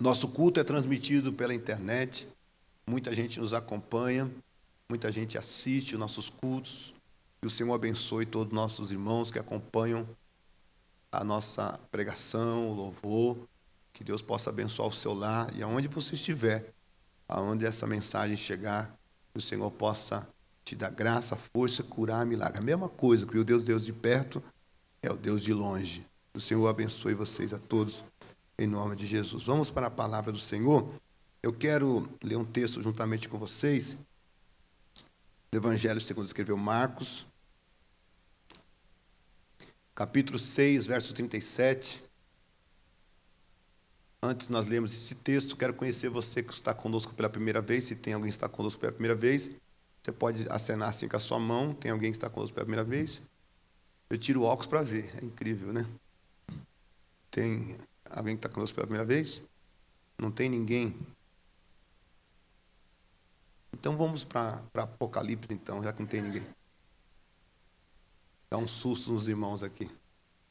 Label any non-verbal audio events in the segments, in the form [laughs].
Nosso culto é transmitido pela internet, muita gente nos acompanha, muita gente assiste os nossos cultos. Que o Senhor abençoe todos os nossos irmãos que acompanham a nossa pregação, o louvor. Que Deus possa abençoar o seu lar e aonde você estiver, aonde essa mensagem chegar, que o Senhor possa te dar graça, força, curar, milagre. A mesma coisa, que o Deus, Deus de perto é o Deus de longe. Que o Senhor abençoe vocês a todos, em nome de Jesus. Vamos para a palavra do Senhor. Eu quero ler um texto juntamente com vocês, do Evangelho segundo escreveu Marcos, capítulo 6, verso 37. Antes nós lemos esse texto, quero conhecer você que está conosco pela primeira vez, se tem alguém que está conosco pela primeira vez. Você pode acenar assim com a sua mão, tem alguém que está conosco pela primeira vez? Eu tiro o óculos para ver, é incrível, né? Tem alguém que está conosco pela primeira vez? Não tem ninguém? Então vamos para Apocalipse, então, já que não tem ninguém. Dá um susto nos irmãos aqui.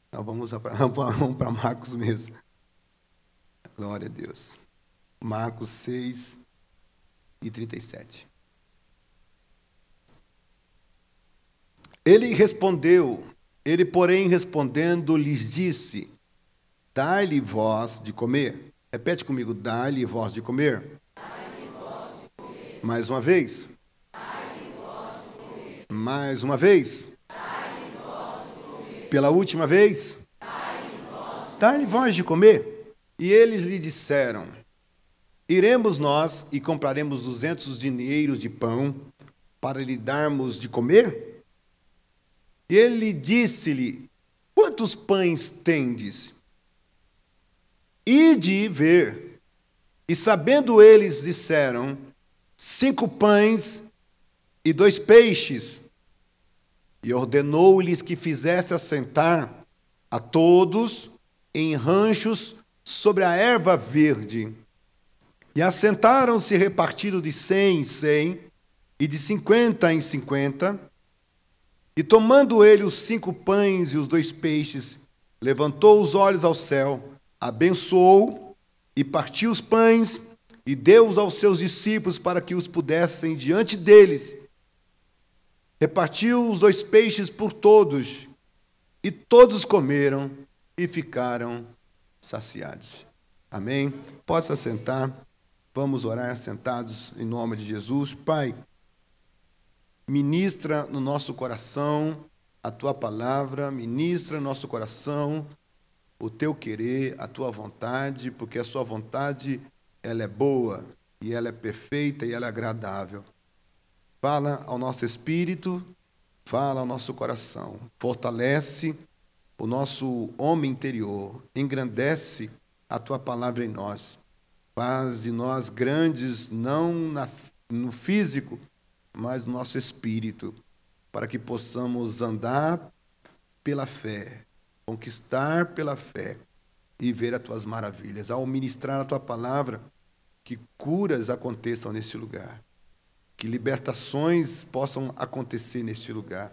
Então vamos para [laughs] Marcos mesmo. Glória a Deus. Marcos 6 e 37. Ele respondeu, ele, porém, respondendo, lhes disse: Dai-lhe voz de comer. Repete comigo: Dai-lhe voz de comer. Mais uma vez. Mais uma vez. Pela última vez. Dai-lhe voz de comer. E eles lhe disseram: Iremos nós e compraremos duzentos dinheiros de pão para lhe darmos de comer? E ele disse-lhe: Quantos pães tendes? Ide ver. E sabendo eles, disseram: Cinco pães e dois peixes. E ordenou-lhes que fizesse assentar a todos em ranchos sobre a erva verde. E assentaram-se repartido de cem em cem, e de cinquenta em cinquenta. E tomando ele os cinco pães e os dois peixes, levantou os olhos ao céu, abençoou e partiu os pães e deu-os aos seus discípulos para que os pudessem diante deles. Repartiu os dois peixes por todos, e todos comeram e ficaram saciados. Amém? Possa sentar. Vamos orar sentados em nome de Jesus. Pai, ministra no nosso coração a tua palavra, ministra no nosso coração o teu querer, a tua vontade, porque a sua vontade ela é boa e ela é perfeita e ela é agradável. Fala ao nosso espírito, fala ao nosso coração, fortalece o nosso homem interior, engrandece a tua palavra em nós. Faz de nós grandes, não na, no físico, mas no nosso espírito, para que possamos andar pela fé, conquistar pela fé e ver as tuas maravilhas. Ao ministrar a tua palavra, que curas aconteçam neste lugar, que libertações possam acontecer neste lugar,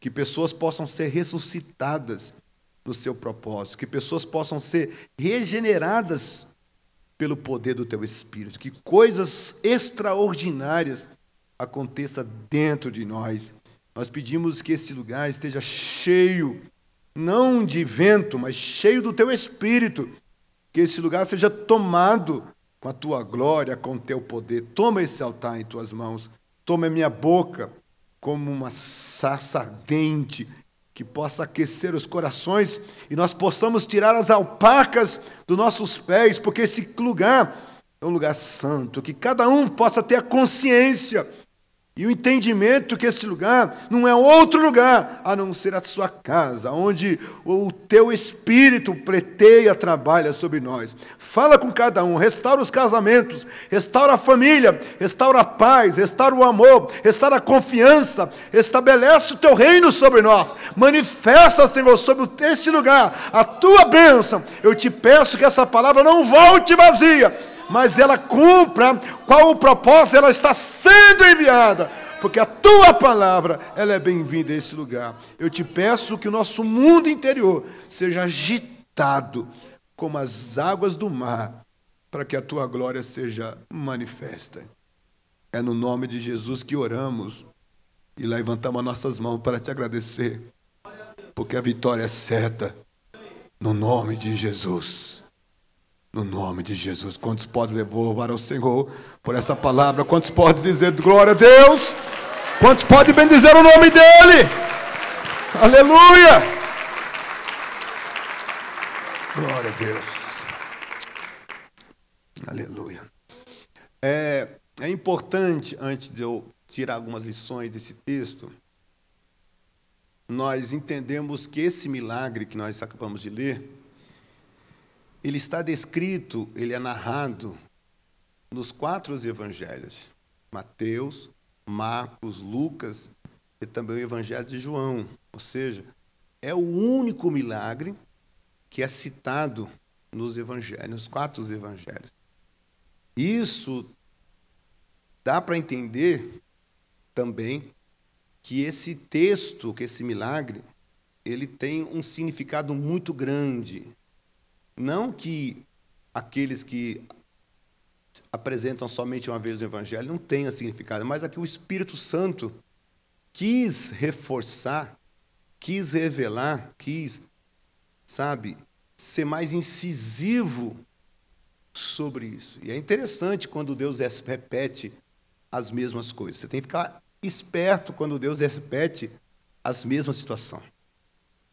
que pessoas possam ser ressuscitadas no seu propósito, que pessoas possam ser regeneradas pelo poder do teu espírito, que coisas extraordinárias aconteça dentro de nós. Nós pedimos que esse lugar esteja cheio, não de vento, mas cheio do teu espírito. Que esse lugar seja tomado com a tua glória, com o teu poder. Toma esse altar em tuas mãos. Toma minha boca como uma sarça ardente que possa aquecer os corações e nós possamos tirar as alpacas dos nossos pés, porque esse lugar é um lugar santo, que cada um possa ter a consciência e o entendimento que esse lugar não é outro lugar a não ser a sua casa, onde o teu espírito pleiteia, trabalha sobre nós. Fala com cada um, restaura os casamentos, restaura a família, restaura a paz, restaura o amor, restaura a confiança, estabelece o teu reino sobre nós. Manifesta, Senhor, sobre este lugar a tua bênção. Eu te peço que essa palavra não volte vazia mas ela cumpra qual o propósito, ela está sendo enviada, porque a tua palavra, ela é bem-vinda a esse lugar. Eu te peço que o nosso mundo interior seja agitado como as águas do mar para que a tua glória seja manifesta. É no nome de Jesus que oramos e levantamos nossas mãos para te agradecer, porque a vitória é certa, no nome de Jesus. No nome de Jesus. Quantos podem louvar ao Senhor por essa palavra? Quantos podem dizer glória a Deus? Quantos podem bendizer o nome dEle? Aleluia! Glória a Deus. Aleluia. É, é importante, antes de eu tirar algumas lições desse texto, nós entendemos que esse milagre que nós acabamos de ler, ele está descrito, ele é narrado nos quatro evangelhos: Mateus, Marcos, Lucas e também o evangelho de João. Ou seja, é o único milagre que é citado nos evangelhos, nos quatro evangelhos. Isso dá para entender também que esse texto, que esse milagre, ele tem um significado muito grande. Não que aqueles que apresentam somente uma vez o Evangelho não tenham significado, mas aqui o Espírito Santo quis reforçar, quis revelar, quis, sabe, ser mais incisivo sobre isso. E é interessante quando Deus repete as mesmas coisas. Você tem que ficar esperto quando Deus repete as mesmas situações.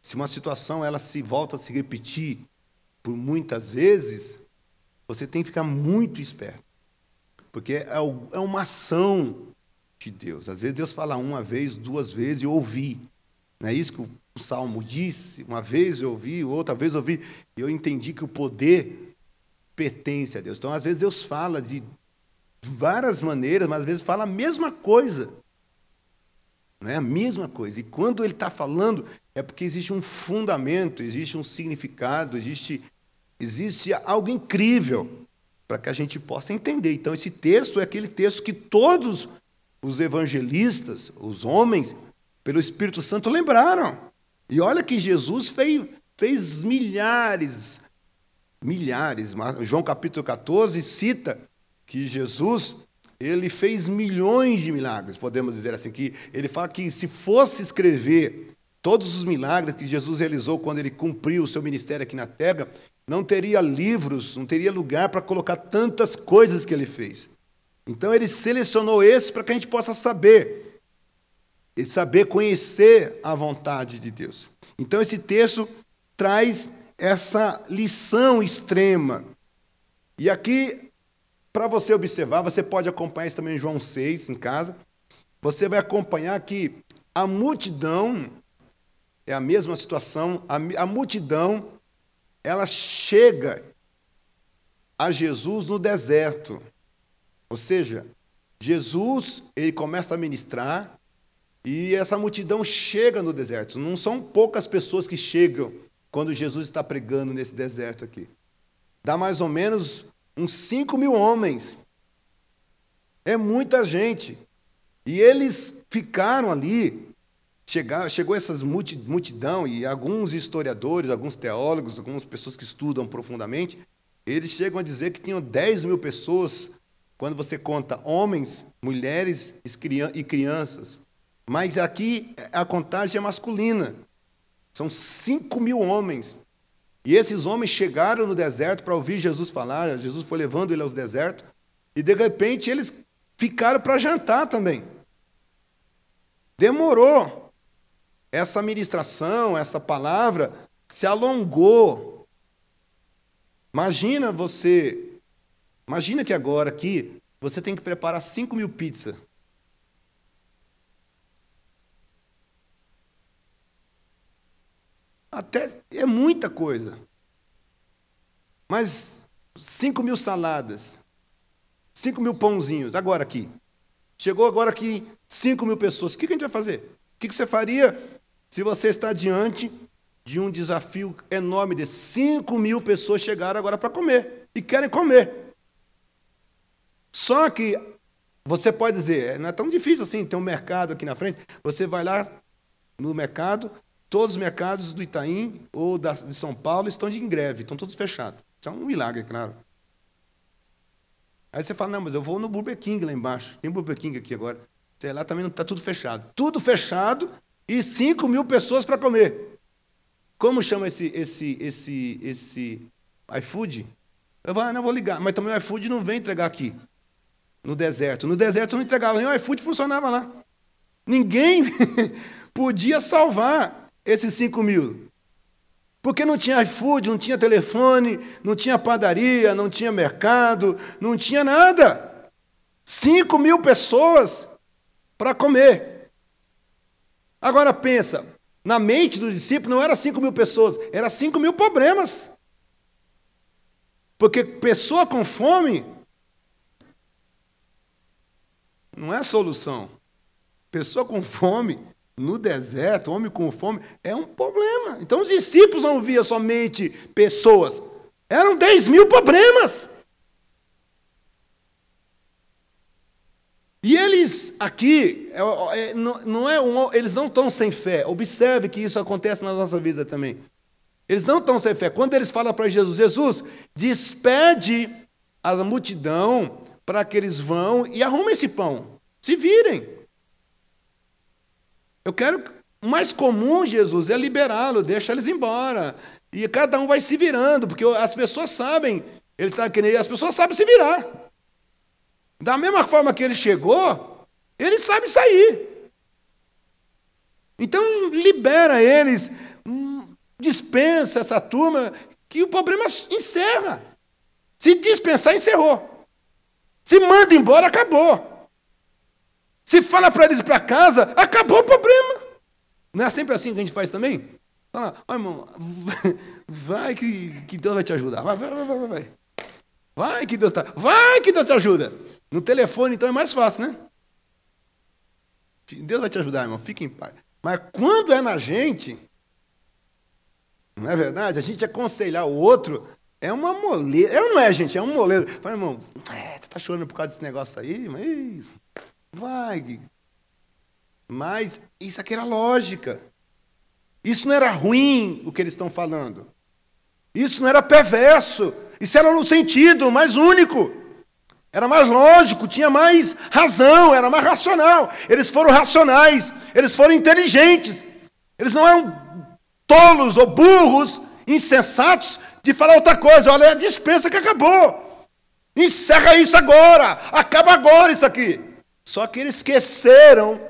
Se uma situação ela se volta a se repetir por muitas vezes, você tem que ficar muito esperto. Porque é, é uma ação de Deus. Às vezes Deus fala uma vez, duas vezes e ouvi. Não é isso que o Salmo disse? Uma vez eu ouvi, outra vez eu ouvi, e eu entendi que o poder pertence a Deus. Então, às vezes Deus fala de várias maneiras, mas às vezes fala a mesma coisa. Não é a mesma coisa. E quando ele está falando, é porque existe um fundamento, existe um significado, existe, existe algo incrível para que a gente possa entender. Então, esse texto é aquele texto que todos os evangelistas, os homens, pelo Espírito Santo, lembraram. E olha que Jesus fez, fez milhares, milhares. João capítulo 14 cita que Jesus ele fez milhões de milagres, podemos dizer assim, que ele fala que se fosse escrever todos os milagres que Jesus realizou quando ele cumpriu o seu ministério aqui na terra, não teria livros, não teria lugar para colocar tantas coisas que ele fez. Então ele selecionou esses para que a gente possa saber, saber conhecer a vontade de Deus. Então esse texto traz essa lição extrema. E aqui para você observar, você pode acompanhar isso também em João 6, em casa. Você vai acompanhar que a multidão, é a mesma situação, a, a multidão, ela chega a Jesus no deserto. Ou seja, Jesus, ele começa a ministrar e essa multidão chega no deserto. Não são poucas pessoas que chegam quando Jesus está pregando nesse deserto aqui. Dá mais ou menos uns 5 mil homens. É muita gente. E eles ficaram ali, chegar, chegou essa multidão, e alguns historiadores, alguns teólogos, algumas pessoas que estudam profundamente, eles chegam a dizer que tinham 10 mil pessoas, quando você conta homens, mulheres e crianças. Mas aqui a contagem é masculina. São 5 mil homens. E esses homens chegaram no deserto para ouvir Jesus falar, Jesus foi levando ele aos desertos, e de repente eles ficaram para jantar também. Demorou. Essa ministração, essa palavra se alongou. Imagina você, imagina que agora aqui você tem que preparar 5 mil pizzas. Até é muita coisa. Mas 5 mil saladas, 5 mil pãozinhos, agora aqui. Chegou agora aqui 5 mil pessoas. O que a gente vai fazer? O que você faria se você está diante de um desafio enorme de 5 mil pessoas chegaram agora para comer e querem comer? Só que você pode dizer, não é tão difícil assim, tem um mercado aqui na frente. Você vai lá no mercado, Todos os mercados do Itaim ou de São Paulo estão de greve, estão todos fechados. Isso é um milagre, claro. Aí você fala, não, mas eu vou no Burger King lá embaixo. Tem Burger King aqui agora. Sei lá, também não está tudo fechado. Tudo fechado e 5 mil pessoas para comer. Como chama esse, esse, esse, esse iFood? Eu ah, não vou ligar, mas também o iFood não vem entregar aqui, no deserto. No deserto não entregava, nem o iFood funcionava lá. Ninguém [laughs] podia salvar esses 5 mil. Porque não tinha iFood, não tinha telefone, não tinha padaria, não tinha mercado, não tinha nada. 5 mil pessoas para comer. Agora pensa, na mente do discípulo não era 5 mil pessoas, era 5 mil problemas. Porque pessoa com fome não é solução. Pessoa com fome no deserto, homem com fome, é um problema. Então os discípulos não viam somente pessoas, eram 10 mil problemas. E eles aqui, é, é, não é um, eles não estão sem fé. Observe que isso acontece na nossa vida também. Eles não estão sem fé. Quando eles falam para Jesus, Jesus, despede a multidão para que eles vão e arrumem esse pão. Se virem. Eu quero. O mais comum, Jesus, é liberá-lo, deixa eles embora. E cada um vai se virando, porque as pessoas sabem. Ele está querendo, as pessoas sabem se virar. Da mesma forma que ele chegou, ele sabe sair. Então, libera eles, hum, dispensa essa turma, que o problema encerra. Se dispensar, encerrou. Se manda embora, acabou. Se fala para eles para casa, acabou o problema. Não é sempre assim que a gente faz também? Fala, ó irmão, [laughs] vai que, que Deus vai te ajudar. Vai, vai, vai, vai, vai. Vai que Deus tá. Vai que Deus te ajuda. No telefone, então, é mais fácil, né? Deus vai te ajudar, irmão. Fique em paz. Mas quando é na gente, não é verdade? A gente aconselhar o outro é uma moleza. É não é, gente? É um moleza. Fala, irmão, é, você está chorando por causa desse negócio aí? Mas Vai. Mas isso aqui era lógica. Isso não era ruim o que eles estão falando. Isso não era perverso. Isso era no sentido mais único. Era mais lógico, tinha mais razão, era mais racional. Eles foram racionais, eles foram inteligentes. Eles não eram tolos ou burros, insensatos, de falar outra coisa. Olha, a dispensa que acabou. Encerra isso agora. Acaba agora isso aqui. Só que eles esqueceram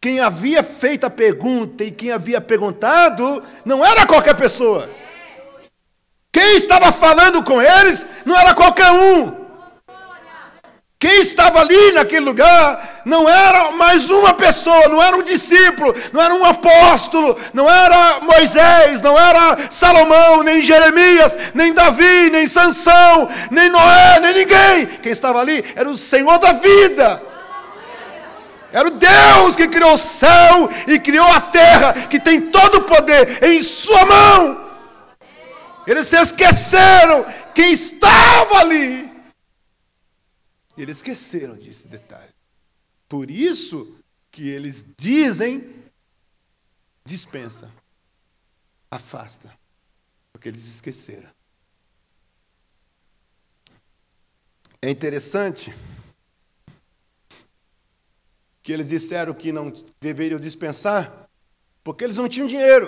quem havia feito a pergunta e quem havia perguntado não era qualquer pessoa. Quem estava falando com eles não era qualquer um. Quem estava ali naquele lugar não era mais uma pessoa, não era um discípulo, não era um apóstolo, não era Moisés, não era Salomão, nem Jeremias, nem Davi, nem Sansão, nem Noé, nem ninguém. Quem estava ali era o Senhor da vida. Era o Deus que criou o céu e criou a terra, que tem todo o poder em sua mão. Eles se esqueceram quem estava ali. Eles esqueceram desse detalhe. Por isso que eles dizem dispensa, afasta, porque eles esqueceram. É interessante que eles disseram que não deveriam dispensar, porque eles não tinham dinheiro.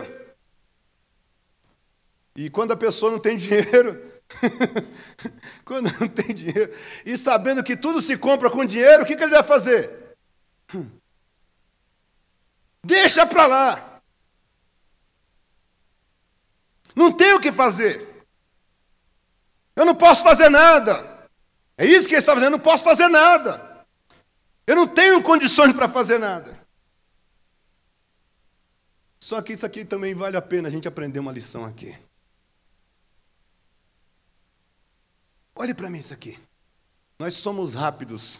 E quando a pessoa não tem [laughs] dinheiro, [laughs] Quando não tem dinheiro. E sabendo que tudo se compra com dinheiro, o que, que ele deve fazer? [clears throat] Deixa para lá. Não tem o que fazer. Eu não posso fazer nada. É isso que ele está fazendo. Eu não posso fazer nada. Eu não tenho condições para fazer nada. Só que isso aqui também vale a pena a gente aprender uma lição aqui. Olhe para mim isso aqui. Nós somos rápidos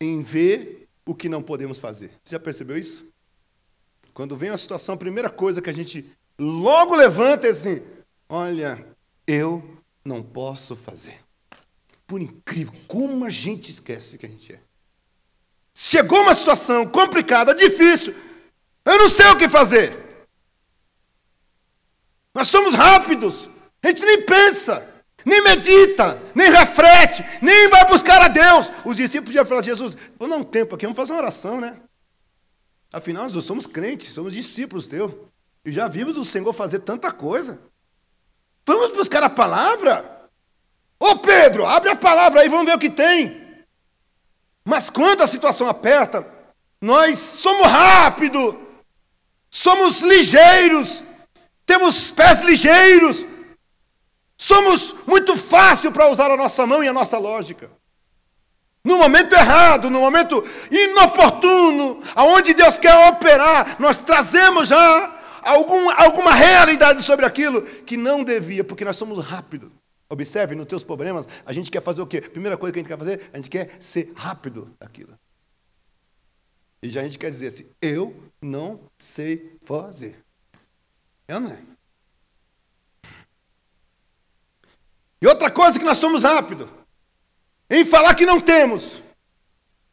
em ver o que não podemos fazer. Você já percebeu isso? Quando vem uma situação, a primeira coisa que a gente logo levanta é assim: olha, eu não posso fazer. Por incrível, como a gente esquece que a gente é. Chegou uma situação complicada, difícil, eu não sei o que fazer. Nós somos rápidos, a gente nem pensa. Nem medita, nem reflete, nem vai buscar a Deus. Os discípulos já falaram, Jesus, vamos dar um tempo aqui, vamos fazer uma oração, né? Afinal, nós somos crentes, somos discípulos teus. E já vimos o Senhor fazer tanta coisa. Vamos buscar a palavra? Ô Pedro, abre a palavra aí, vamos ver o que tem. Mas quando a situação aperta, nós somos rápidos, somos ligeiros, temos pés ligeiros, somos muito fácil para usar a nossa mão e a nossa lógica. No momento errado, no momento inoportuno, aonde Deus quer operar, nós trazemos já algum, alguma realidade sobre aquilo que não devia, porque nós somos rápidos. Observe, nos teus problemas, a gente quer fazer o quê? Primeira coisa que a gente quer fazer, a gente quer ser rápido daquilo. E já a gente quer dizer assim, eu não sei fazer. É não é? E outra coisa que nós somos rápidos, em falar que não temos.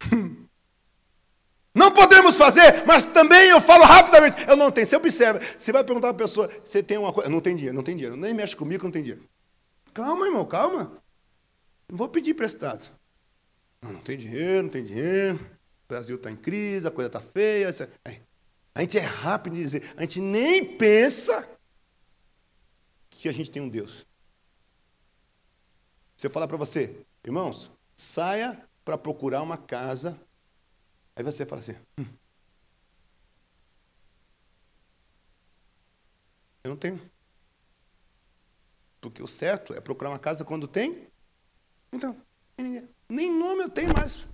[laughs] Não podemos fazer, mas também eu falo rapidamente. Eu não tenho. Você observa, você vai perguntar para a pessoa, você tem uma coisa. Não tem dinheiro, não tem dinheiro. Nem mexe comigo, não tem dinheiro. Calma, irmão, calma. Não vou pedir prestado. Não, não tem dinheiro, não tem dinheiro. O Brasil está em crise, a coisa está feia. A gente é rápido em dizer, a gente nem pensa que a gente tem um Deus. Se eu falar para você, irmãos, saia para procurar uma casa Aí você fala assim: hum, Eu não tenho. Porque o certo é procurar uma casa quando tem. Então, nem nome eu tenho mais.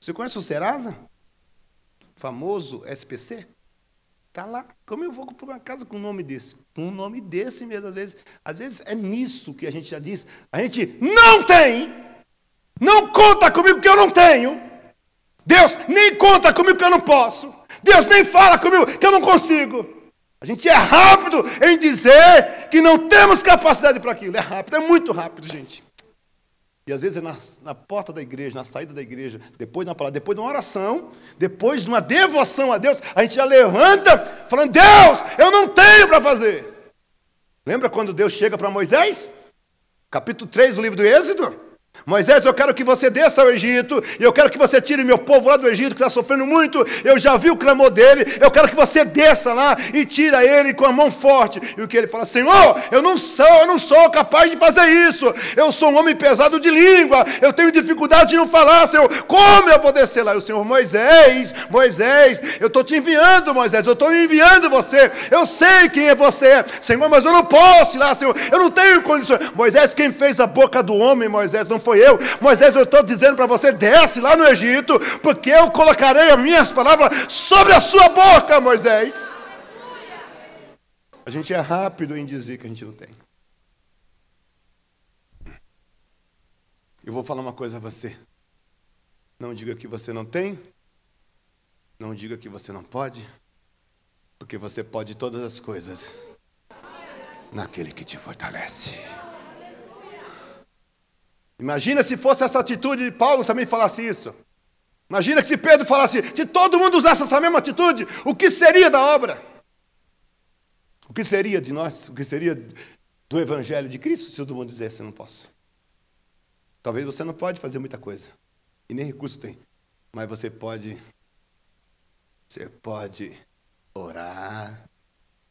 Você conhece o Serasa? Famoso SPC? Está lá. Como eu vou procurar uma casa com um nome desse? Com um nome desse mesmo, às vezes. Às vezes é nisso que a gente já diz. A gente não tem. Não conta comigo que eu não tenho. Deus nem conta comigo que eu não posso. Deus nem fala comigo que eu não consigo. A gente é rápido em dizer que não temos capacidade para aquilo. É rápido, é muito rápido, gente. E às vezes é na, na, porta da igreja, na saída da igreja, depois de uma palavra, depois de uma oração, depois de uma devoção a Deus, a gente já levanta falando: Deus, eu não tenho para fazer. Lembra quando Deus chega para Moisés? Capítulo 3 do livro do Êxodo? Moisés, eu quero que você desça ao Egito, e eu quero que você tire meu povo lá do Egito, que está sofrendo muito. Eu já vi o clamor dele, eu quero que você desça lá e tira ele com a mão forte. E o que ele fala, Senhor, eu não sou, eu não sou capaz de fazer isso. Eu sou um homem pesado de língua, eu tenho dificuldade de não falar, Senhor. Como eu vou descer lá? E o Senhor, Moisés, Moisés, eu estou te enviando, Moisés, eu estou enviando você. Eu sei quem é você, Senhor, mas eu não posso ir lá, Senhor. Eu não tenho condições. Moisés, quem fez a boca do homem, Moisés, não foi eu. Moisés, eu estou dizendo para você: desce lá no Egito, porque eu colocarei as minhas palavras sobre a sua boca, Moisés. A gente é rápido em dizer que a gente não tem. Eu vou falar uma coisa a você. Não diga que você não tem. Não diga que você não pode. Porque você pode todas as coisas naquele que te fortalece. Imagina se fosse essa atitude de Paulo também falasse isso. Imagina que se Pedro falasse, se todo mundo usasse essa mesma atitude, o que seria da obra? O que seria de nós? O que seria do Evangelho de Cristo se todo mundo dissesse, não posso? Talvez você não pode fazer muita coisa, e nem recurso tem, mas você pode, você pode orar,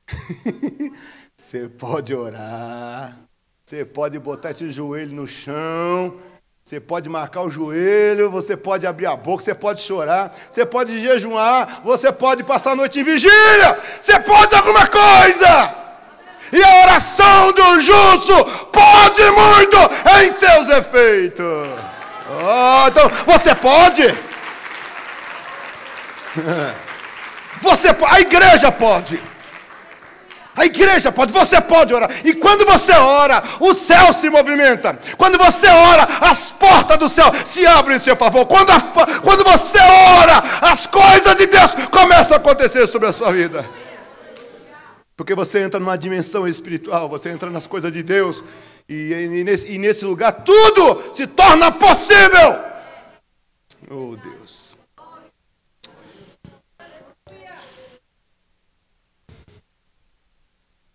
[laughs] você pode orar, você pode botar esse joelho no chão, você pode marcar o joelho, você pode abrir a boca, você pode chorar, você pode jejuar, você pode passar a noite em vigília, você pode alguma coisa. E a oração do justo pode muito em seus efeitos. Oh, então, você pode. [laughs] Você, a igreja pode. A igreja pode, você pode orar. E quando você ora, o céu se movimenta. Quando você ora, as portas do céu se abrem em seu favor. Quando, a, quando você ora, as coisas de Deus começam a acontecer sobre a sua vida. Porque você entra numa dimensão espiritual, você entra nas coisas de Deus. E, e, nesse, e nesse lugar tudo se torna possível. Oh Deus.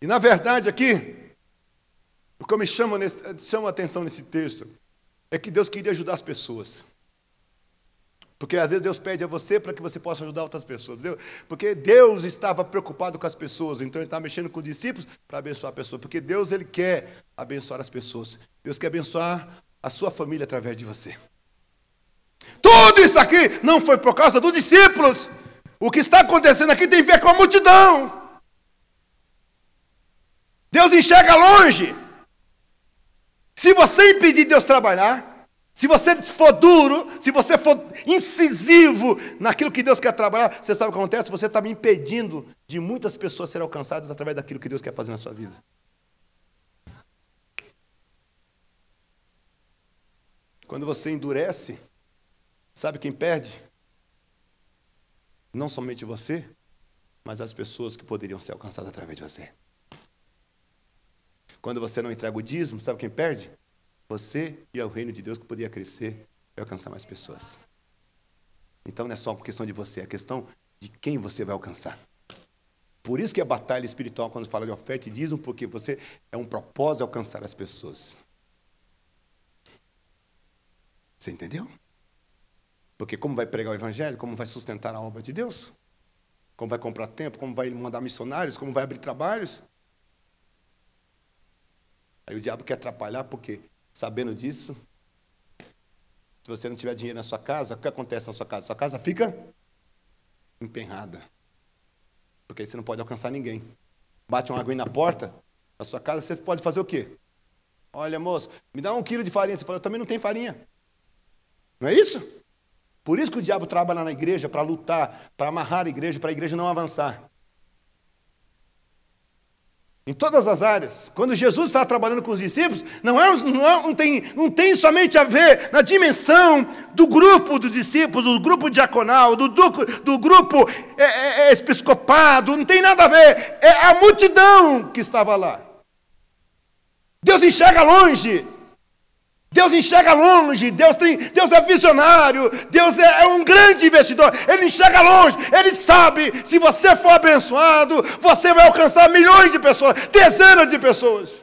E na verdade aqui, O que me chama, nesse, chama a atenção nesse texto é que Deus queria ajudar as pessoas. Porque às vezes Deus pede a você para que você possa ajudar outras pessoas. Entendeu? Porque Deus estava preocupado com as pessoas, então ele estava mexendo com os discípulos para abençoar a pessoa. Porque Deus ele quer abençoar as pessoas. Deus quer abençoar a sua família através de você. Tudo isso aqui não foi por causa dos discípulos. O que está acontecendo aqui tem a ver com a multidão. Deus enxerga longe. Se você impedir Deus trabalhar, se você for duro, se você for incisivo naquilo que Deus quer trabalhar, você sabe o que acontece? Você está me impedindo de muitas pessoas serem alcançadas através daquilo que Deus quer fazer na sua vida. Quando você endurece, sabe quem perde? Não somente você, mas as pessoas que poderiam ser alcançadas através de você. Quando você não entrega o dízimo, sabe quem perde? Você e o reino de Deus que podia crescer e alcançar mais pessoas. Então não é só uma questão de você, é questão de quem você vai alcançar. Por isso que a batalha espiritual, quando fala de oferta e dízimo, porque você é um propósito alcançar as pessoas. Você entendeu? Porque como vai pregar o evangelho, como vai sustentar a obra de Deus? Como vai comprar tempo, como vai mandar missionários, como vai abrir trabalhos? Aí o diabo quer atrapalhar porque, sabendo disso, se você não tiver dinheiro na sua casa, o que acontece na sua casa? Sua casa fica empenhada. Porque aí você não pode alcançar ninguém. Bate uma aguinha na porta da sua casa, você pode fazer o quê? Olha, moço, me dá um quilo de farinha. Você fala, eu também não tenho farinha. Não é isso? Por isso que o diabo trabalha na igreja para lutar, para amarrar a igreja, para a igreja não avançar. Em todas as áreas. Quando Jesus estava trabalhando com os discípulos, não, é, não, é, não, tem, não tem somente a ver na dimensão do grupo dos discípulos, do grupo diaconal, do, do, do grupo é, é, é episcopado, não tem nada a ver. É a multidão que estava lá. Deus enxerga longe. Deus enxerga longe, Deus, tem, Deus é visionário, Deus é, é, um grande investidor, Ele enxerga longe, Ele sabe, se você for abençoado, você vai alcançar milhões de pessoas, dezenas de pessoas.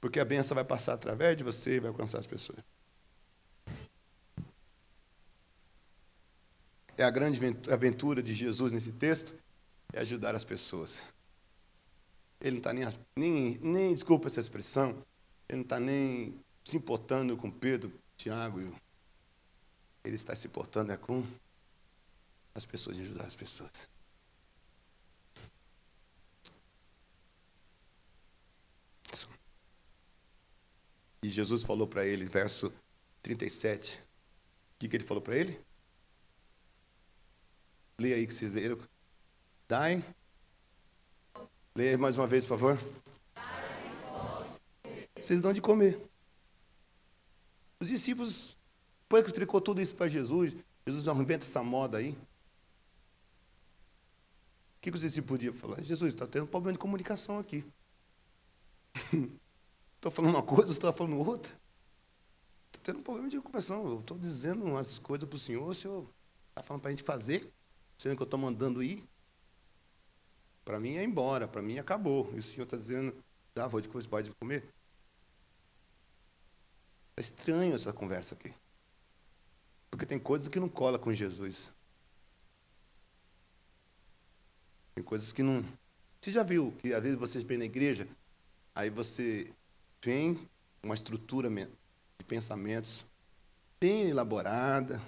Porque a benção vai passar através de você e vai alcançar as pessoas. É a grande aventura de Jesus nesse texto, é ajudar as pessoas. Ele não está nem, nem, nem, desculpa essa expressão, ele não está nem se importando com Pedro, Tiago. Ele está se importando é com as pessoas e ajudar as pessoas. E Jesus falou para ele, verso 37. O que, que ele falou para ele? Leia aí que vocês leram. Dai Leia mais uma vez, por favor. Vocês dão de comer. Os discípulos, depois que explicou tudo isso para Jesus, Jesus não inventa essa moda aí. O que, que os discípulos podiam falar? Jesus, está tendo um problema de comunicação aqui. [laughs] Estou falando uma coisa, você está falando outra. Estou tendo um problema de comunicação. Eu estou dizendo umas coisas para o Senhor, o Senhor está falando para a gente fazer, sendo que eu estou mandando ir. Para mim é embora, para mim acabou. E o senhor está dizendo, dá, vou de coisa, pode comer. É estranho essa conversa aqui. Porque tem coisas que não cola com Jesus. Tem coisas que não. Você já viu que às vezes você vem na igreja, aí você vem uma estrutura de pensamentos bem elaborada,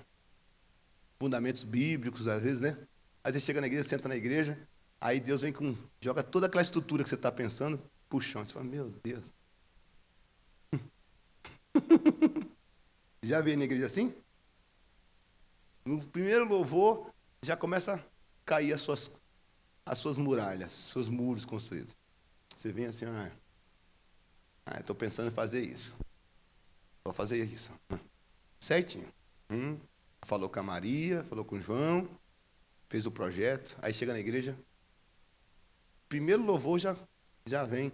fundamentos bíblicos, às vezes, né? Aí você chega na igreja, senta na igreja, Aí Deus vem com. joga toda aquela estrutura que você está pensando, puxão. Você fala, meu Deus. [laughs] já veio na igreja assim? No primeiro louvor, já começa a cair as suas, as suas muralhas, seus muros construídos. Você vem assim, ah, ah estou pensando em fazer isso. Vou fazer isso. Certinho. Hum, falou com a Maria, falou com o João, fez o projeto. Aí chega na igreja, primeiro louvor já, já vem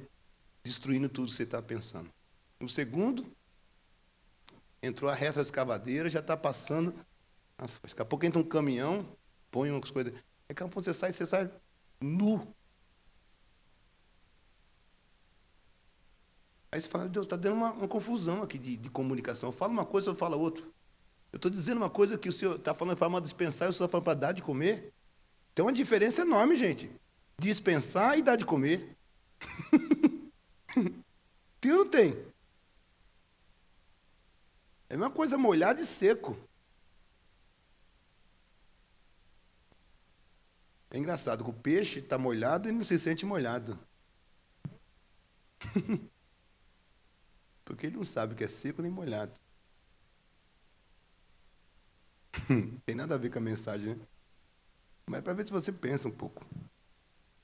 destruindo tudo que você está pensando. No segundo, entrou a reta escavadeira, já está passando. Daqui a pouco entra um caminhão, põe umas coisas. Daqui a pouco você sai, você sai nu. Aí você fala, Deus, está dando uma, uma, confusão aqui de, de comunicação. Fala uma coisa, eu falo outra. Eu estou dizendo uma coisa que o senhor está falando para dispensar, o senhor está falando para dar de comer. Tem uma diferença enorme, gente. Dispensar e dar de comer. [laughs] tem ou não tem? É uma coisa molhada e seco. É engraçado que o peixe está molhado e não se sente molhado. [laughs] Porque ele não sabe o que é seco nem molhado. [laughs] Tem nada a ver com a mensagem, né? Mas é para ver se você pensa um pouco,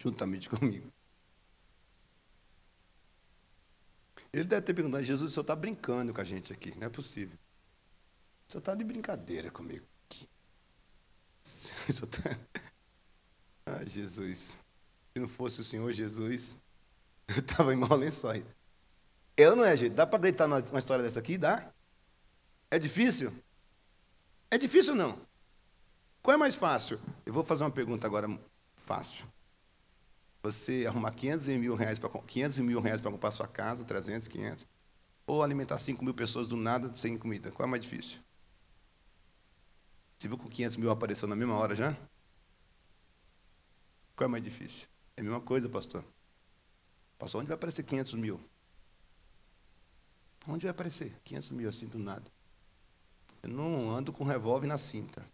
juntamente [laughs] comigo. Ele deve ter perguntado, Jesus, o senhor está brincando com a gente aqui, não é possível. O senhor está de brincadeira comigo. [laughs] O senhor está... [laughs] Ah, Jesus. Se não fosse o Senhor Jesus, eu estava em mau lençóis. Eu não é, gente. Dá para gritar numa história dessa aqui? Dá? É difícil? É difícil não? Qual é mais fácil? Eu vou fazer uma pergunta agora fácil. Você arrumar 500 mil reais para 500 mil reais para comprar sua casa, 300, 500, ou alimentar 5 mil pessoas do nada sem comida. Qual é mais difícil? Você viu que o 500 mil apareceu na mesma hora já? Qual é mais difícil? É a mesma coisa, pastor. Pastor, onde vai aparecer 500 mil? Onde vai aparecer 500 mil assim do nada? Eu não ando com revólver na cinta.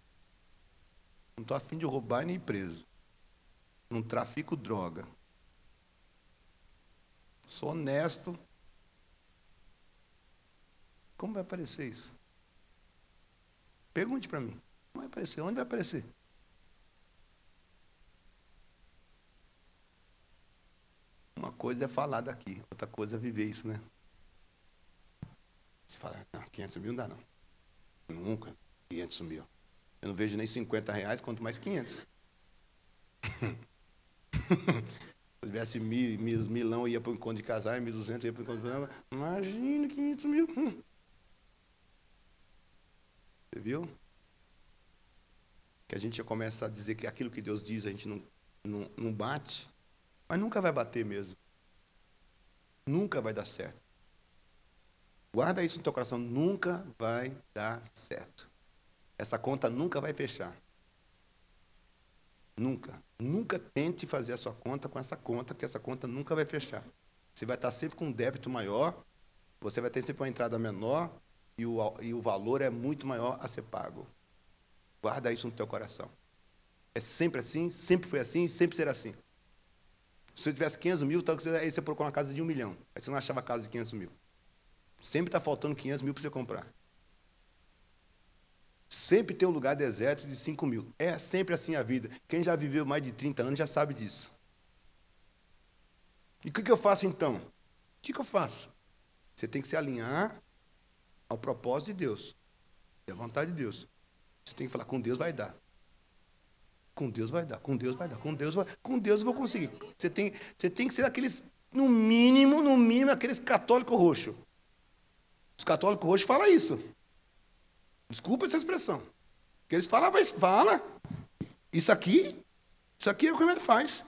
Não estou afim de roubar nem ir preso. Não trafico droga. Sou honesto. Como vai aparecer isso? Pergunte para mim. Como vai aparecer? Onde vai aparecer? Uma coisa é falar daqui, outra coisa é viver isso, né? Você fala, não, 500 mil não dá não. Nunca, 500 mil. Eu não vejo nem 50 reais, quanto mais 500. [laughs] [laughs] Se tivesse mil, mil, milão, ia para o encontro de casar, 1.200 ia para o encontro de casar. Imagina 500 mil. [laughs] Você viu? Que a gente já começa a dizer que aquilo que Deus diz a gente não, não, não bate, mas nunca vai bater mesmo. Nunca vai dar certo. Guarda isso no teu coração, nunca vai dar certo. Essa conta nunca vai fechar. Nunca. Nunca tente fazer a sua conta com essa conta, que essa conta nunca vai fechar. Você vai estar sempre com um débito maior, você vai ter sempre uma entrada menor e o, e o valor é muito maior a ser pago. Guarda isso no teu coração. É sempre assim, sempre foi assim, sempre será assim. Se você tivesse 500 mil, então aí você procurou uma casa de um milhão. Aí você não achava casa de 500 mil. Sempre está faltando 500 mil para você comprar. Sempre tem um lugar deserto de 5 mil. É sempre assim a vida. Quem já viveu mais de 30 anos já sabe disso. E o que, que eu faço então? O que, que eu faço? Você tem que se alinhar ao propósito de Deus. À vontade de Deus. Você tem que falar, com Deus vai dar. Com Deus vai dar, com Deus vai dar, com Deus vai, com Deus eu vou conseguir. Você tem, você tem que ser aqueles, no mínimo, no mínimo, aqueles católicos roxos. Os católicos roxos falam isso. Desculpa essa expressão. Que eles falam, mas fala. Isso aqui, isso aqui é o que ele faz.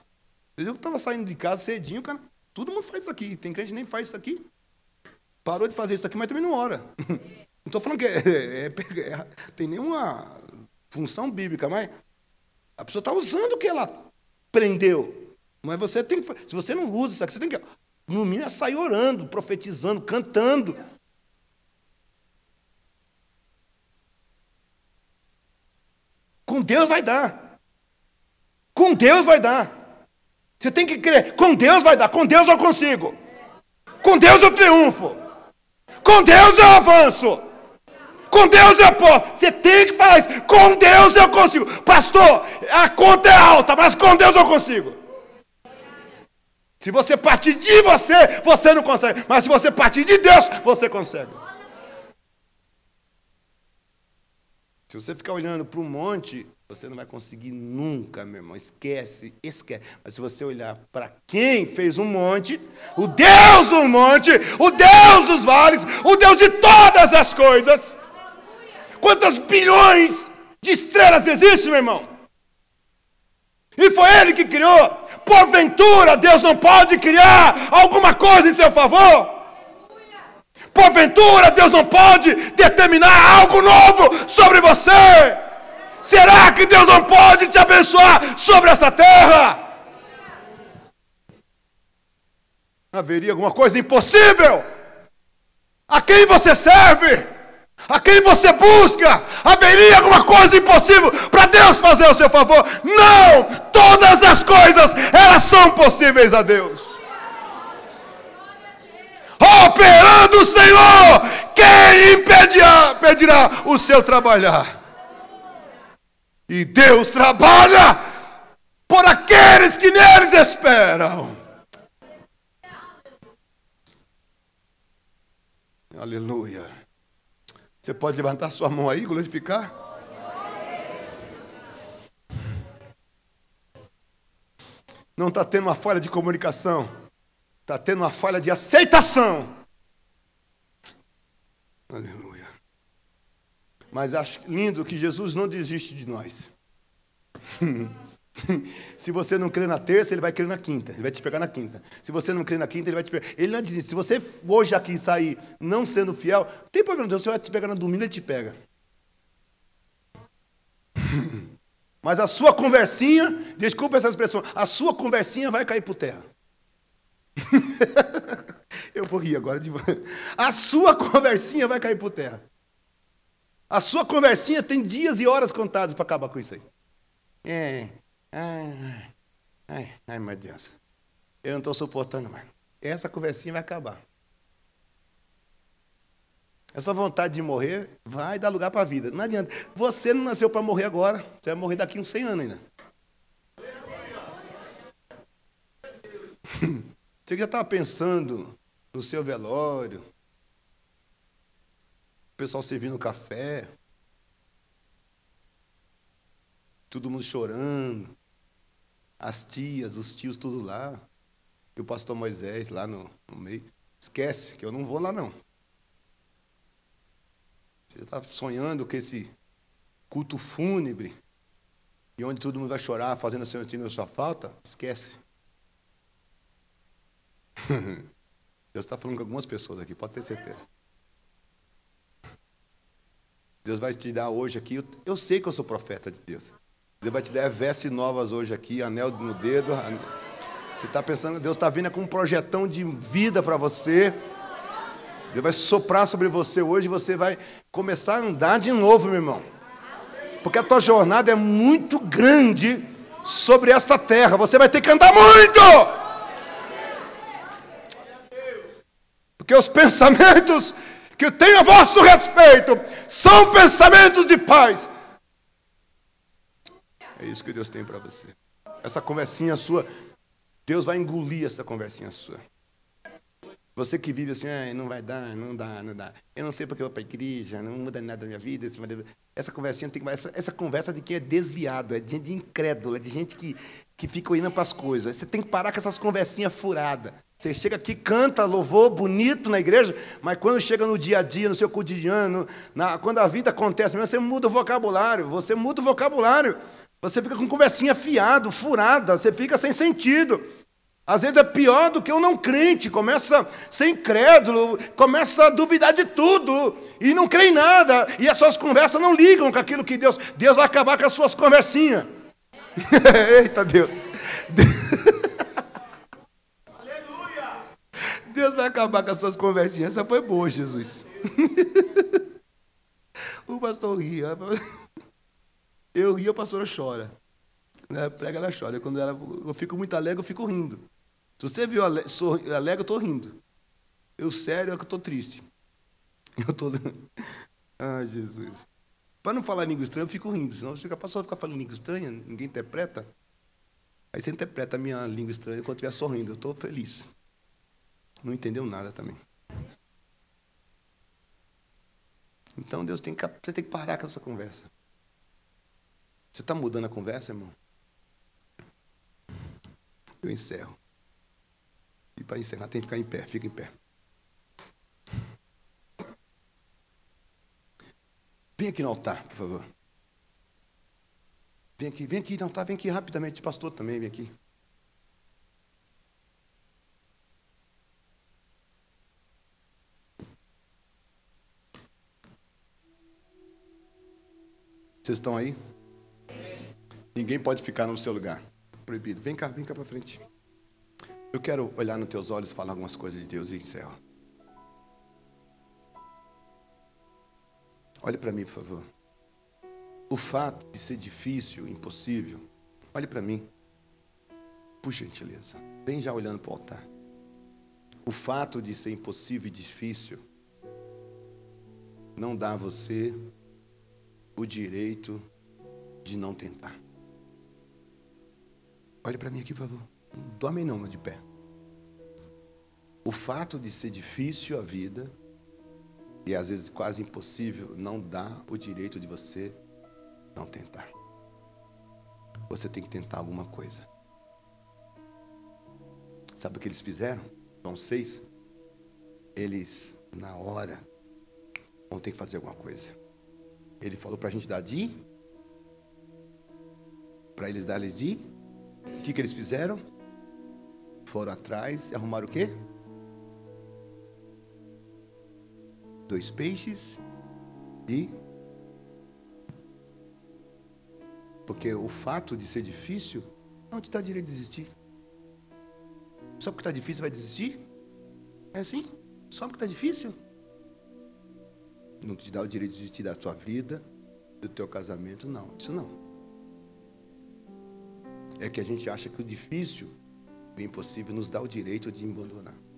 Eu estava saindo de casa cedinho, cara. Todo mundo faz isso aqui. Tem crente que nem faz isso aqui. Parou de fazer isso aqui, mas também não ora. [laughs] Não estou falando que é, é, é, é, tem nenhuma função bíblica, mas a pessoa está usando o que ela aprendeu. Mas você tem que. Se você não usa isso aqui, você tem que. No mínimo, sair orando, profetizando, cantando. Com Deus vai dar. Com Deus vai dar. Você tem que crer. Com Deus vai dar. Com Deus eu consigo. Com Deus eu triunfo. Com Deus eu avanço. Com Deus eu posso. Você tem que falar isso. Com Deus eu consigo. Pastor, a conta é alta, mas com Deus eu consigo. Se você partir de você, você não consegue. Mas se você partir de Deus, você consegue. Se você ficar olhando para um monte, você não vai conseguir nunca, meu irmão. Esquece, esquece. Mas se você olhar para quem fez um monte, o Deus do monte, o Deus dos vales, o Deus de todas as coisas. Quantas bilhões de estrelas existem, meu irmão? E foi ele que criou. Porventura, Deus não pode criar alguma coisa em seu favor? Altura Deus não pode determinar algo novo sobre você? Será que Deus não pode te abençoar sobre essa terra? Haveria alguma coisa impossível? A quem você serve? A quem você busca? Haveria alguma coisa impossível para Deus fazer o seu favor? Não! Todas as coisas, elas são possíveis a Deus. Operando o Senhor, quem impedirá, impedirá o seu trabalhar? E Deus trabalha por aqueles que neles esperam. Aleluia. Você pode levantar sua mão aí, glorificar? Não está tendo uma falha de comunicação, está tendo uma falha de aceitação. Aleluia. Mas acho lindo que Jesus não desiste de nós. [laughs] Se você não crê na terça, ele vai crer na quinta. Ele vai te pegar na quinta. Se você não crê na quinta, ele vai te pegar. Ele não diz Se você hoje aqui sair não sendo fiel, não tem problema. Deus vai te pegar na domingo, ele te pega. [laughs] Mas a sua conversinha, desculpa essa expressão, a sua conversinha vai cair por terra. [laughs] Eu vou rir agora de A sua conversinha vai cair por terra. A sua conversinha tem dias e horas contados para acabar com isso aí. É, Ai, ai, ai, meu Deus. Eu não estou suportando mais. Essa conversinha vai acabar. Essa vontade de morrer vai dar lugar para a vida. Não adianta. Você não nasceu para morrer agora. Você vai morrer daqui uns 100 anos ainda. [laughs] Você já estava pensando no seu velório. O pessoal servindo café. Todo mundo chorando as tias, os tios, tudo lá. E o pastor Moisés lá no, no meio. Esquece que eu não vou lá, não. Você está sonhando com esse culto fúnebre, e onde todo mundo vai chorar, fazendo a sua falta? Esquece. [laughs] Deus está falando com algumas pessoas aqui, pode ter certeza. Deus vai te dar hoje aqui. Eu sei que eu sou profeta de Deus. Deus vai te dar vestes novas hoje aqui, anel no dedo. Você está pensando, Deus está vindo com um projetão de vida para você. Deus vai soprar sobre você hoje e você vai começar a andar de novo, meu irmão. Porque a tua jornada é muito grande sobre esta terra. Você vai ter que andar muito. Porque os pensamentos que eu tenho a vosso respeito são pensamentos de paz é isso que Deus tem para você. Essa conversinha sua, Deus vai engolir essa conversinha sua. Você que vive assim, ah, não vai dar, não dá, não dá. Eu não sei porque eu vou para a igreja, não muda nada na minha vida. Essa conversinha tem que. Essa, essa conversa de quem é desviado, é de gente incrédula, é de gente que, que fica olhando para as coisas. Você tem que parar com essas conversinhas furadas. Você chega aqui, canta louvor bonito na igreja, mas quando chega no dia a dia, no seu cotidiano, na, quando a vida acontece, você muda o vocabulário, você muda o vocabulário. Você fica com conversinha fiado, furada, você fica sem sentido. Às vezes é pior do que o não crente, começa a ser incrédulo, começa a duvidar de tudo e não crê em nada, e as suas conversas não ligam com aquilo que Deus. Deus vai acabar com as suas conversinhas. [laughs] Eita Deus. Aleluia! Deus vai acabar com as suas conversinhas. Essa foi boa, Jesus. [laughs] o pastor ria. Eu rio, a pastora chora. Né? Prega, ela chora. Quando ela, eu fico muito alegre, eu fico rindo. Se você viu alegre, eu estou rindo. Eu sério, é que eu estou triste. Eu estou. [laughs] Ai, Jesus. Para não falar língua estranha, eu fico rindo. Senão pessoa fica falando língua estranha, ninguém interpreta. Aí você interpreta a minha língua estranha quando estiver sorrindo. Eu estou feliz. Não entendeu nada também. Então Deus tem que, você tem que parar com essa conversa. Você está mudando a conversa, irmão? Eu encerro. E para encerrar tem que ficar em pé. Fica em pé. Vem aqui no altar, por favor. Vem aqui, vem aqui no altar, vem aqui rapidamente. Pastor também, vem aqui. Vocês estão aí? Ninguém pode ficar no seu lugar. Proibido. Vem cá, vem cá para frente. Eu quero olhar nos teus olhos, falar algumas coisas de Deus e encerro. Olhe para mim, por favor. O fato de ser difícil, impossível, olhe para mim. Por gentileza. Vem já olhando para o altar. O fato de ser impossível e difícil não dá a você o direito de não tentar. Olhe para mim aqui, por favor. Dorme não, de pé. O fato de ser difícil a vida e às vezes quase impossível não dá o direito de você não tentar. Você tem que tentar alguma coisa. Sabe o que eles fizeram? João 6. Eles, na hora, vão ter que fazer alguma coisa. Ele falou para a gente dar de. Para eles darem de. O que, que eles fizeram? Foram atrás e arrumaram o quê? Dois peixes e. Porque o fato de ser difícil não te dá direito de desistir. Só porque está difícil vai desistir? É assim? Só porque está difícil? Não te dá o direito de te dar a sua vida, do teu casamento, não. Isso não. É que a gente acha que o difícil, o impossível, nos dá o direito de abandonar.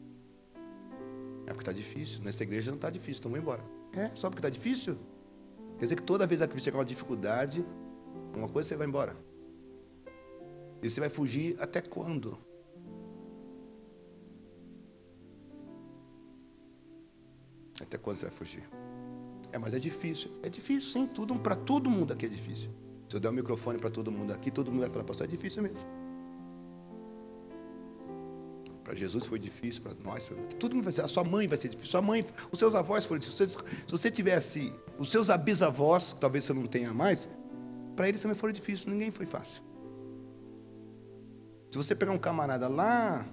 É porque está difícil. Nessa igreja não está difícil, então vamos embora. É, só porque está difícil? Quer dizer que toda vez que chegar uma dificuldade, uma coisa você vai embora. E você vai fugir até quando? Até quando você vai fugir? É, mas é difícil. É difícil, sim. Tudo para todo mundo aqui é difícil. Se eu der o um microfone para todo mundo aqui, todo mundo vai falar, pastor, é difícil mesmo. Para Jesus foi difícil, para nós, tudo vai ser. A sua mãe vai ser difícil, sua mãe, os seus avós foram difíceis. Se você tivesse os seus bisavós, talvez você não tenha mais, para eles também foram difíceis, ninguém foi fácil. Se você pegar um camarada lá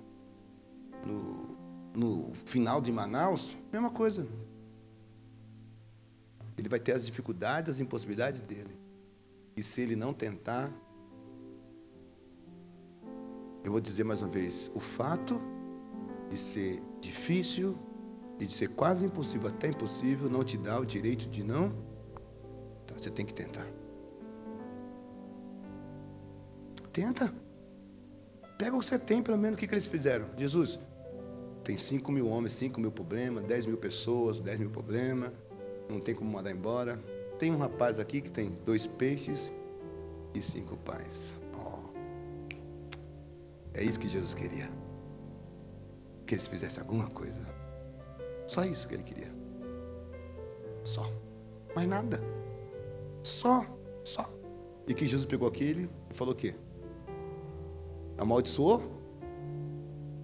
no, no final de Manaus, mesma coisa. Ele vai ter as dificuldades, as impossibilidades dele. E se ele não tentar, eu vou dizer mais uma vez: o fato de ser difícil e de ser quase impossível, até impossível, não te dá o direito de não. Então você tem que tentar. Tenta. Pega o que você tem, pelo menos. O que, que eles fizeram? Jesus, tem 5 mil homens, 5 mil problemas, 10 mil pessoas, 10 mil problemas não tem como mandar embora. Tem um rapaz aqui que tem dois peixes e cinco pães. É isso que Jesus queria. Que eles fizessem alguma coisa. Só isso que ele queria. Só. Mais nada. Só. Só. E que Jesus pegou aquele e falou o quê? Amaldiçoou?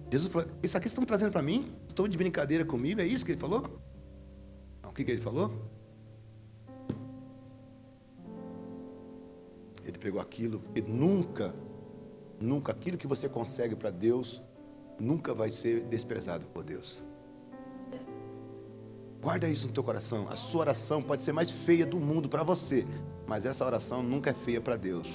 Jesus falou: Isso aqui estão trazendo para mim? Estão de brincadeira comigo? É isso que ele falou? que, que ele falou? Ele pegou aquilo, e nunca, nunca, aquilo que você consegue para Deus, nunca vai ser desprezado por Deus. Guarda isso no teu coração. A sua oração pode ser mais feia do mundo para você, mas essa oração nunca é feia para Deus.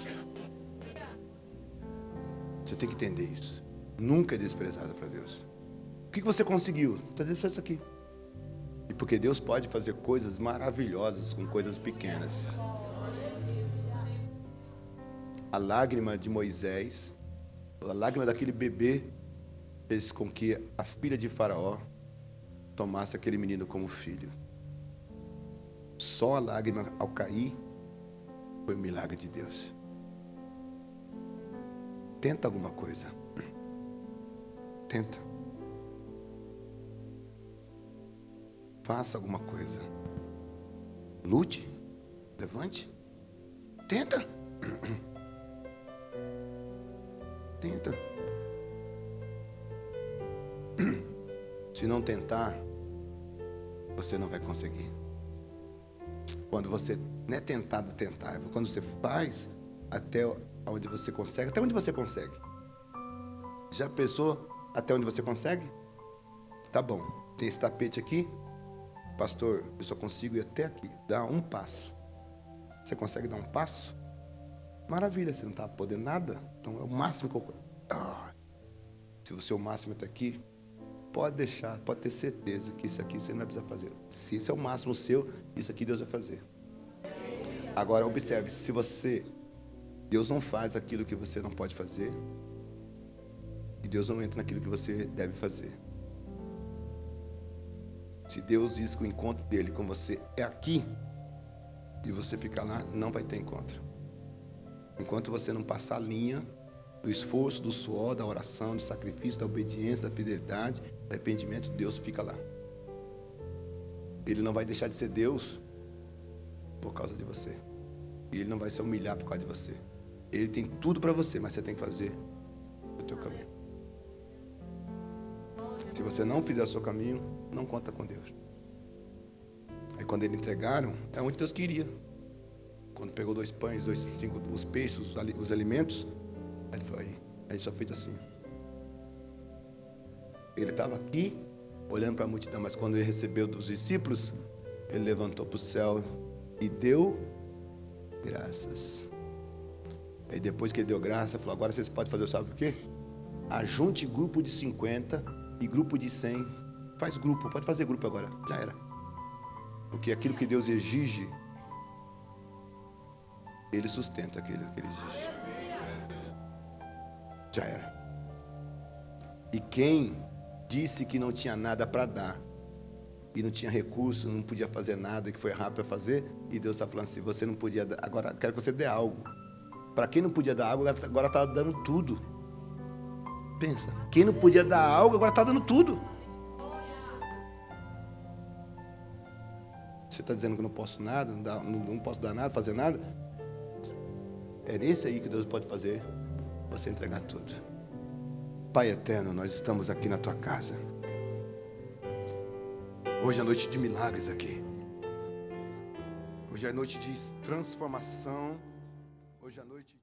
Você tem que entender isso. Nunca é desprezada para Deus. O que você conseguiu? Está dizendo isso aqui. E porque Deus pode fazer coisas maravilhosas com coisas pequenas. A lágrima de Moisés, a lágrima daquele bebê, fez com que a filha de Faraó tomasse aquele menino como filho. Só a lágrima ao cair foi um milagre de Deus. Tenta alguma coisa. Tenta. Faça alguma coisa. Lute. Levante. Tenta. [clears throat] Tenta. Se não tentar, você não vai conseguir. Quando você não é tentado tentar, é quando você faz até onde você consegue, até onde você consegue. Já pensou até onde você consegue? Tá bom. Tem esse tapete aqui, Pastor, eu só consigo ir até aqui, dar um passo. Você consegue dar um passo? Maravilha, você não está podendo nada. Então é o máximo que eu. Ah, se o seu máximo está aqui, pode deixar, pode ter certeza que isso aqui você não vai precisar fazer. Se isso é o máximo seu, isso aqui Deus vai fazer. Agora observe, se você Deus não faz aquilo que você não pode fazer, e Deus não entra naquilo que você deve fazer. Se Deus diz que o encontro dele com você é aqui, e você ficar lá, não vai ter encontro. Enquanto você não passar a linha do esforço, do suor, da oração, do sacrifício, da obediência, da fidelidade, do arrependimento, Deus fica lá. Ele não vai deixar de ser Deus por causa de você. E ele não vai se humilhar por causa de você. Ele tem tudo para você, mas você tem que fazer o teu caminho. Se você não fizer o seu caminho, não conta com Deus. Aí quando eles entregaram, é onde Deus queria. Quando pegou dois pães, dois, cinco, os peixes, os, os alimentos, aí ele falou, aí, a gente só fez assim. Ele estava aqui, olhando para a multidão, mas quando ele recebeu dos discípulos, ele levantou para o céu e deu graças. Aí depois que ele deu graça, falou, agora vocês podem fazer, sabe o quê? Ajunte grupo de 50 e grupo de 100. Faz grupo, pode fazer grupo agora, já era. Porque aquilo que Deus exige, Ele sustenta aquilo que Ele exige. Já era. E quem disse que não tinha nada para dar, e não tinha recurso, não podia fazer nada, que foi rápido para fazer, e Deus está falando assim: você não podia dar, agora quero que você dê algo. Para quem não podia dar algo, agora está dando tudo. Pensa, quem não podia dar algo, agora está dando tudo. Você está dizendo que não posso nada, não, dá, não, posso dar nada, fazer nada? É nesse aí que Deus pode fazer você entregar tudo. Pai eterno, nós estamos aqui na tua casa. Hoje é noite de milagres aqui. Hoje é noite de transformação. Hoje é noite